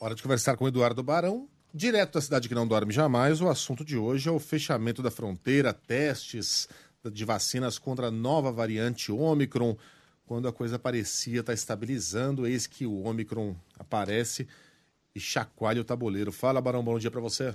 Hora de conversar com Eduardo Barão, direto da cidade que não dorme jamais. O assunto de hoje é o fechamento da fronteira, testes de vacinas contra a nova variante Ômicron. Quando a coisa parecia estar estabilizando, eis que o Ômicron aparece e chacoalha o tabuleiro. Fala, Barão, bom dia para você.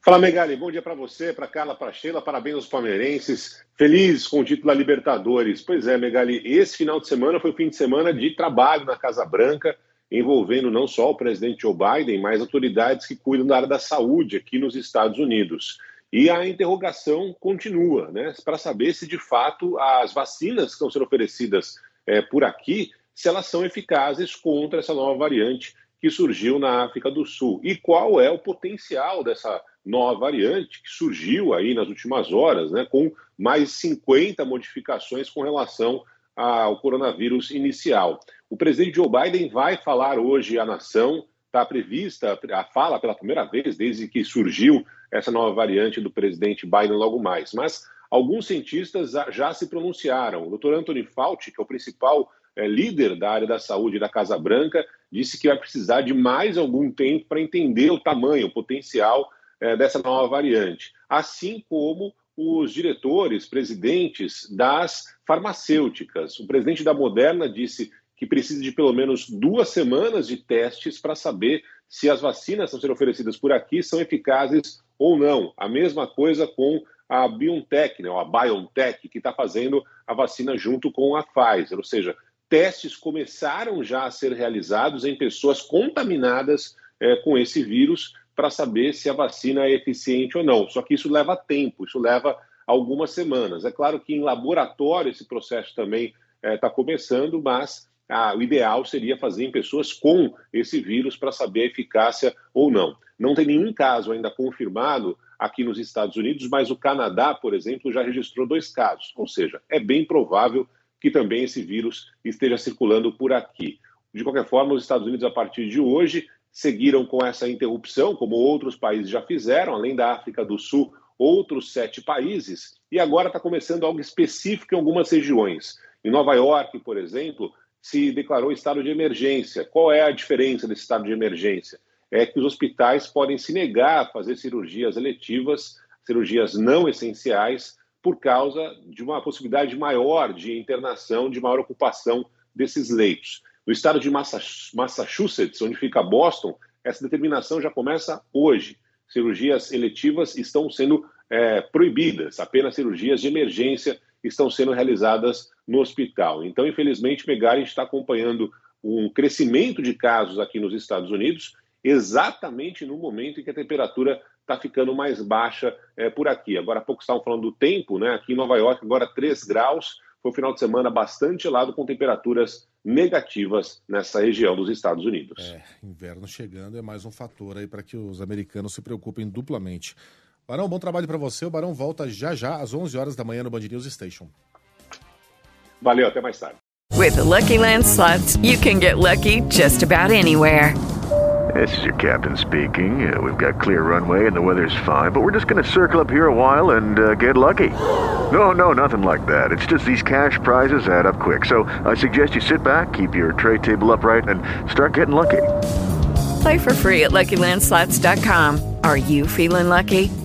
Fala, Megali. Bom dia para você, para Carla, para Sheila. Parabéns aos palmeirenses. Feliz com o título da Libertadores. Pois é, Megali, esse final de semana foi o fim de semana de trabalho na Casa Branca, envolvendo não só o presidente Joe Biden, mas autoridades que cuidam da área da saúde aqui nos Estados Unidos. E a interrogação continua, né, para saber se de fato as vacinas que estão sendo oferecidas é, por aqui, se elas são eficazes contra essa nova variante que surgiu na África do Sul. E qual é o potencial dessa nova variante que surgiu aí nas últimas horas, né, com mais 50 modificações com relação ao coronavírus inicial. O presidente Joe Biden vai falar hoje à nação, está prevista a fala pela primeira vez desde que surgiu essa nova variante do presidente Biden logo mais. Mas alguns cientistas já se pronunciaram. O Dr. Anthony Fauci, que é o principal é, líder da área da saúde da Casa Branca, disse que vai precisar de mais algum tempo para entender o tamanho, o potencial é, dessa nova variante, assim como os diretores, presidentes das farmacêuticas. O presidente da Moderna disse que precisa de pelo menos duas semanas de testes para saber se as vacinas que estão sendo oferecidas por aqui são eficazes ou não. A mesma coisa com a BioNTech, né, a BioNTech, que está fazendo a vacina junto com a Pfizer. Ou seja, testes começaram já a ser realizados em pessoas contaminadas é, com esse vírus para saber se a vacina é eficiente ou não. Só que isso leva tempo, isso leva algumas semanas. É claro que em laboratório esse processo também está é, começando, mas ah, o ideal seria fazer em pessoas com esse vírus para saber a eficácia ou não. Não tem nenhum caso ainda confirmado aqui nos Estados Unidos, mas o Canadá, por exemplo, já registrou dois casos. Ou seja, é bem provável que também esse vírus esteja circulando por aqui. De qualquer forma, os Estados Unidos, a partir de hoje, seguiram com essa interrupção, como outros países já fizeram, além da África do Sul, outros sete países, e agora está começando algo específico em algumas regiões. Em Nova York, por exemplo, se declarou estado de emergência. Qual é a diferença desse estado de emergência? É que os hospitais podem se negar a fazer cirurgias eletivas, cirurgias não essenciais, por causa de uma possibilidade maior de internação, de maior ocupação desses leitos. No estado de Massachusetts, onde fica Boston, essa determinação já começa hoje. Cirurgias eletivas estão sendo é, proibidas, apenas cirurgias de emergência estão sendo realizadas no hospital. Então, infelizmente, Megari está acompanhando um crescimento de casos aqui nos Estados Unidos, exatamente no momento em que a temperatura está ficando mais baixa é, por aqui. Agora há pouco estavam falando do tempo, né? Aqui em Nova York, agora 3 graus. Foi um final de semana bastante gelado, com temperaturas negativas nessa região dos Estados Unidos. É, inverno chegando é mais um fator aí para que os americanos se preocupem duplamente. Barão, bom trabalho para você. O Barão volta já já às 11 horas da manhã no Band News Station. Valeu, até mais tarde. With the Lucky Land slots, you can get lucky just about anywhere. This is your captain speaking. Uh, we've got clear runway and the weather's fine, but we're just going to circle up here a while and uh, get lucky. No, no, nothing like that. It's just these cash prizes add up quick. So I suggest you sit back, keep your tray table upright, and start getting lucky. Play for free at LuckyLandSlots.com. Are you feeling lucky?